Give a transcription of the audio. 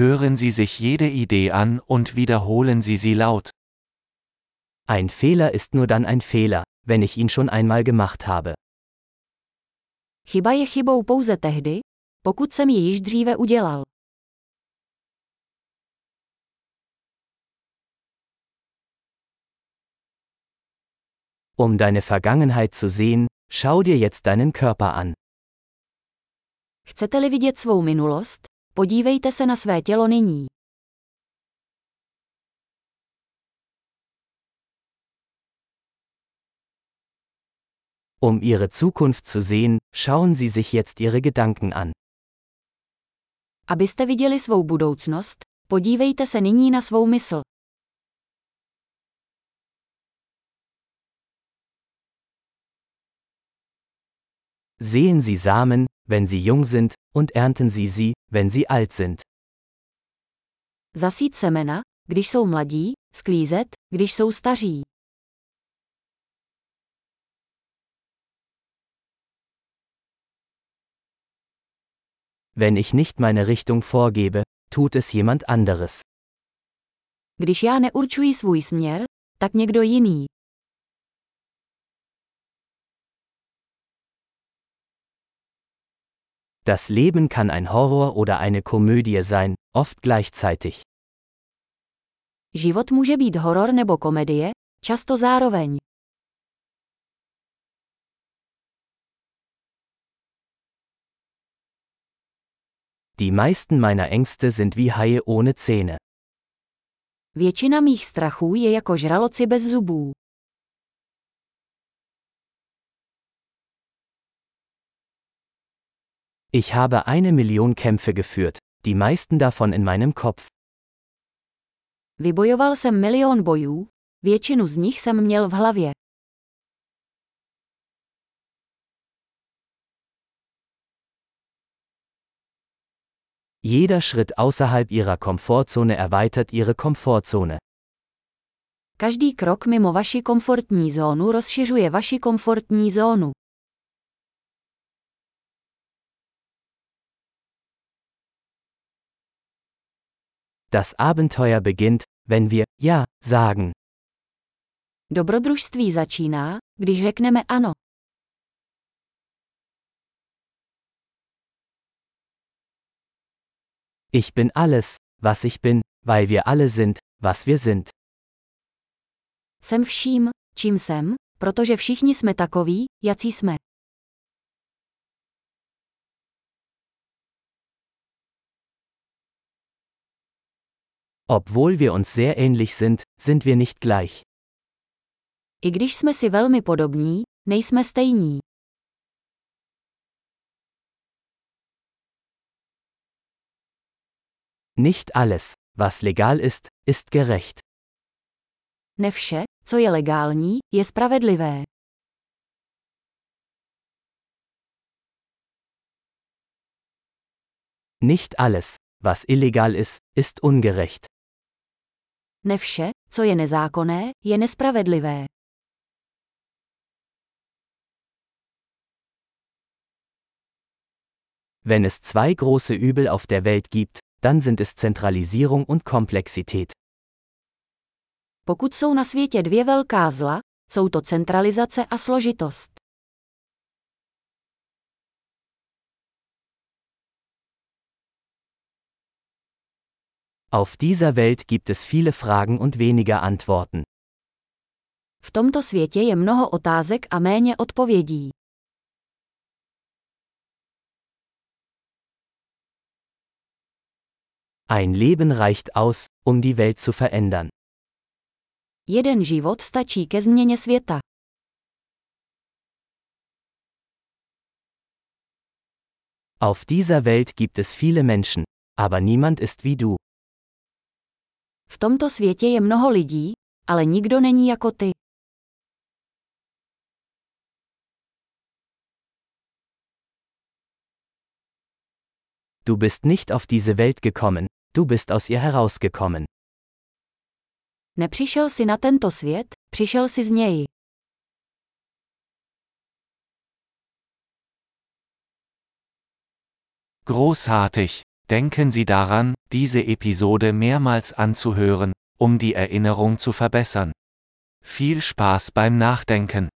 Hören Sie sich jede Idee an und wiederholen Sie sie laut. Ein Fehler ist nur dann ein Fehler, wenn ich ihn schon einmal gemacht habe. Chyba je chybou pouze tehdy, pokud jsem ji již dříve udělal. Um deine Vergangenheit zu sehen, schau dir jetzt deinen Körper an. Chcete-li vidět svou minulost, podívejte se na své tělo nyní. Um ihre Zukunft zu sehen, schauen Sie sich jetzt Ihre Gedanken an. Abyste viděli svou budoucnost, podívejte se nyní na svou mysl. Sehen Sie Samen, wenn sie jung sind, und ernten Sie sie, wenn sie alt sind. Zasít semena, když jsou mladí, sklízet, když jsou staří. Wenn ich nicht meine Richtung vorgebe, tut es jemand anderes. Když já neurčuji svůj směr, tak někdo jiný. Das Leben kann ein Horror oder eine Komödie sein, oft gleichzeitig. Život může být horor nebo komedie, často zároveň. Die meisten meiner Ängste sind wie Haie ohne Zähne. Většina mých strachů je jako žraloci bez zubů. Ich habe eine Million Kämpfe geführt, die meisten davon in meinem Kopf. Vybojoval jsem milion bojů, většinu z nich jsem měl v hlavě. Jeder Schritt außerhalb ihrer Komfortzone erweitert ihre Komfortzone. Každý krok mimo vaši komfortní zónu rozšiřuje vaši komfortní zónu. Das Abenteuer beginnt, wenn wir Ja sagen. Dobrodružství začíná, když řekneme ano. Ich bin alles, was ich bin, weil wir alle sind, was wir sind. Jsem vším, čím jsem, protože všichni jsme takoví, jací jsme. Obwohl wir uns sehr ähnlich sind, sind wir nicht gleich. I když jsme si velmi podobní, nejsme stejní. Nicht alles, was legal ist, ist gerecht. Ne vše, co je legální, je spravedlivé. Nicht alles, was illegal ist, ist ungerecht. Ne vše, co je nezákonné, je nespravedlivé. Wenn es zwei große Übel auf der Welt gibt, dann sind es Zentralisierung und Komplexität. Pokud jsou na světě dvě velká zla, jsou to centralizace a složitost. Auf dieser Welt gibt es viele Fragen und weniger Antworten. V tomto světě je mnoho otázek a méně odpovědí. Ein Leben reicht aus, um die Welt zu verändern. Jeden život stačí ke změně světa. Auf dieser Welt gibt es viele Menschen, aber niemand ist wie du. V tomto světě je mnoho lidí, ale nikdo není jako ty. Du bist nicht auf diese Welt gekommen, du bist aus ihr herausgekommen. Nepřišel si na tento svět, přišel si z něj. Großartig! Denken Sie daran, diese Episode mehrmals anzuhören, um die Erinnerung zu verbessern. Viel Spaß beim Nachdenken.